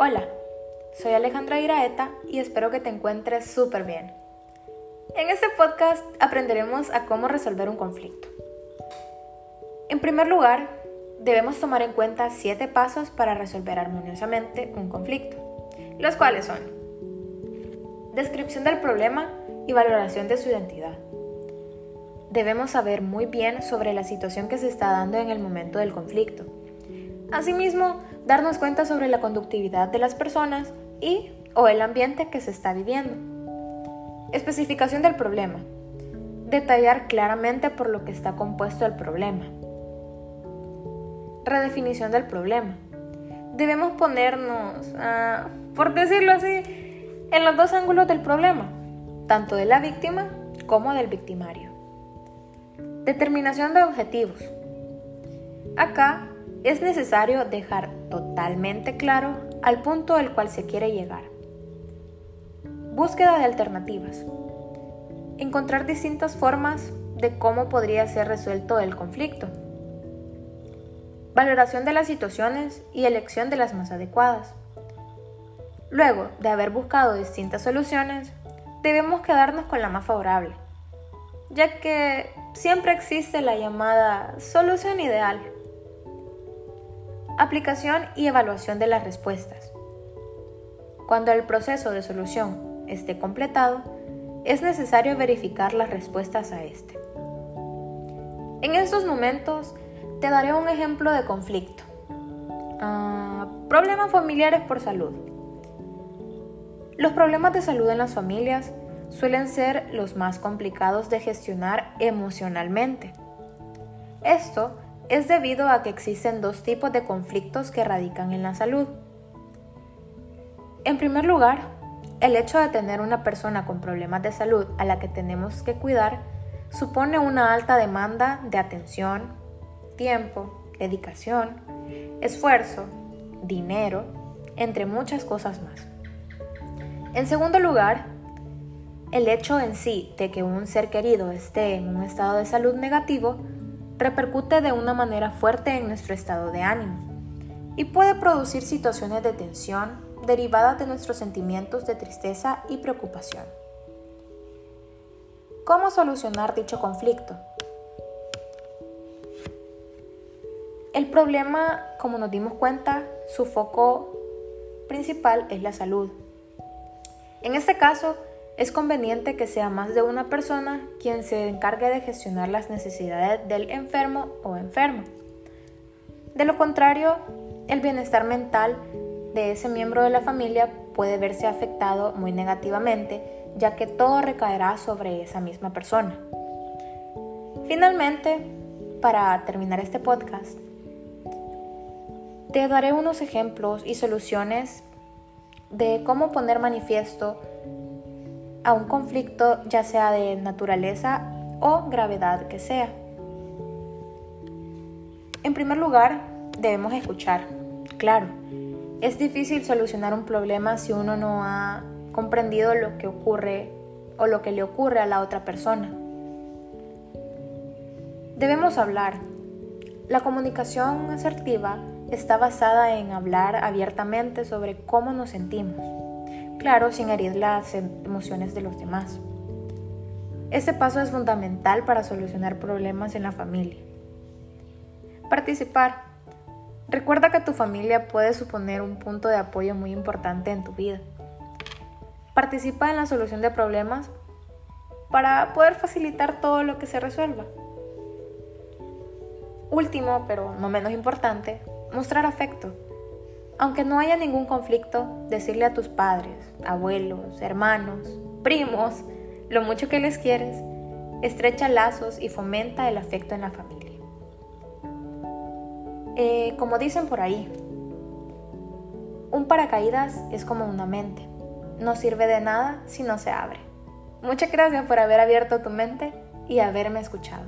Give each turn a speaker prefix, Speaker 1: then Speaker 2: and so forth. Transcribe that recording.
Speaker 1: Hola, soy Alejandra Iraeta y espero que te encuentres súper bien. En este podcast aprenderemos a cómo resolver un conflicto. En primer lugar, debemos tomar en cuenta siete pasos para resolver armoniosamente un conflicto, los cuales son descripción del problema y valoración de su identidad. Debemos saber muy bien sobre la situación que se está dando en el momento del conflicto. Asimismo, darnos cuenta sobre la conductividad de las personas y o el ambiente que se está viviendo. Especificación del problema. Detallar claramente por lo que está compuesto el problema. Redefinición del problema. Debemos ponernos, por decirlo así, en los dos ángulos del problema, tanto de la víctima como del victimario. Determinación de objetivos. Acá es necesario dejar totalmente claro al punto al cual se quiere llegar. Búsqueda de alternativas. Encontrar distintas formas de cómo podría ser resuelto el conflicto. Valoración de las situaciones y elección de las más adecuadas. Luego de haber buscado distintas soluciones, debemos quedarnos con la más favorable, ya que siempre existe la llamada solución ideal Aplicación y evaluación de las respuestas. Cuando el proceso de solución esté completado, es necesario verificar las respuestas a este. En estos momentos te daré un ejemplo de conflicto. Ah, problemas familiares por salud. Los problemas de salud en las familias suelen ser los más complicados de gestionar emocionalmente. Esto es debido a que existen dos tipos de conflictos que radican en la salud. En primer lugar, el hecho de tener una persona con problemas de salud a la que tenemos que cuidar supone una alta demanda de atención, tiempo, dedicación, esfuerzo, dinero, entre muchas cosas más. En segundo lugar, el hecho en sí de que un ser querido esté en un estado de salud negativo repercute de una manera fuerte en nuestro estado de ánimo y puede producir situaciones de tensión derivadas de nuestros sentimientos de tristeza y preocupación. ¿Cómo solucionar dicho conflicto? El problema, como nos dimos cuenta, su foco principal es la salud. En este caso, es conveniente que sea más de una persona quien se encargue de gestionar las necesidades del enfermo o enferma. De lo contrario, el bienestar mental de ese miembro de la familia puede verse afectado muy negativamente, ya que todo recaerá sobre esa misma persona. Finalmente, para terminar este podcast, te daré unos ejemplos y soluciones de cómo poner manifiesto a un conflicto ya sea de naturaleza o gravedad que sea. En primer lugar, debemos escuchar. Claro, es difícil solucionar un problema si uno no ha comprendido lo que ocurre o lo que le ocurre a la otra persona. Debemos hablar. La comunicación asertiva está basada en hablar abiertamente sobre cómo nos sentimos claro, sin herir las emociones de los demás. Este paso es fundamental para solucionar problemas en la familia. Participar. Recuerda que tu familia puede suponer un punto de apoyo muy importante en tu vida. Participa en la solución de problemas para poder facilitar todo lo que se resuelva. Último, pero no menos importante, mostrar afecto. Aunque no haya ningún conflicto, decirle a tus padres, abuelos, hermanos, primos, lo mucho que les quieres, estrecha lazos y fomenta el afecto en la familia. Eh, como dicen por ahí, un paracaídas es como una mente, no sirve de nada si no se abre. Muchas gracias por haber abierto tu mente y haberme escuchado.